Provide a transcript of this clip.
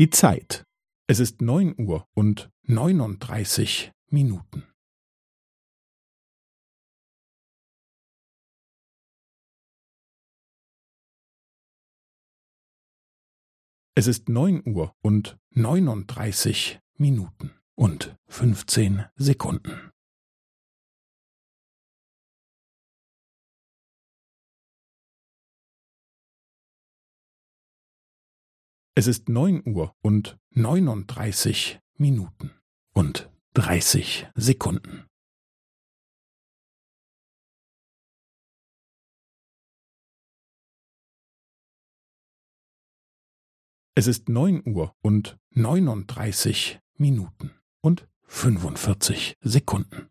Die Zeit. Es ist neun Uhr und neununddreißig Minuten. Es ist neun Uhr und neununddreißig Minuten und fünfzehn Sekunden. Es ist neun Uhr und neununddreißig Minuten und dreißig Sekunden. Es ist neun Uhr und neununddreißig Minuten und fünfundvierzig Sekunden.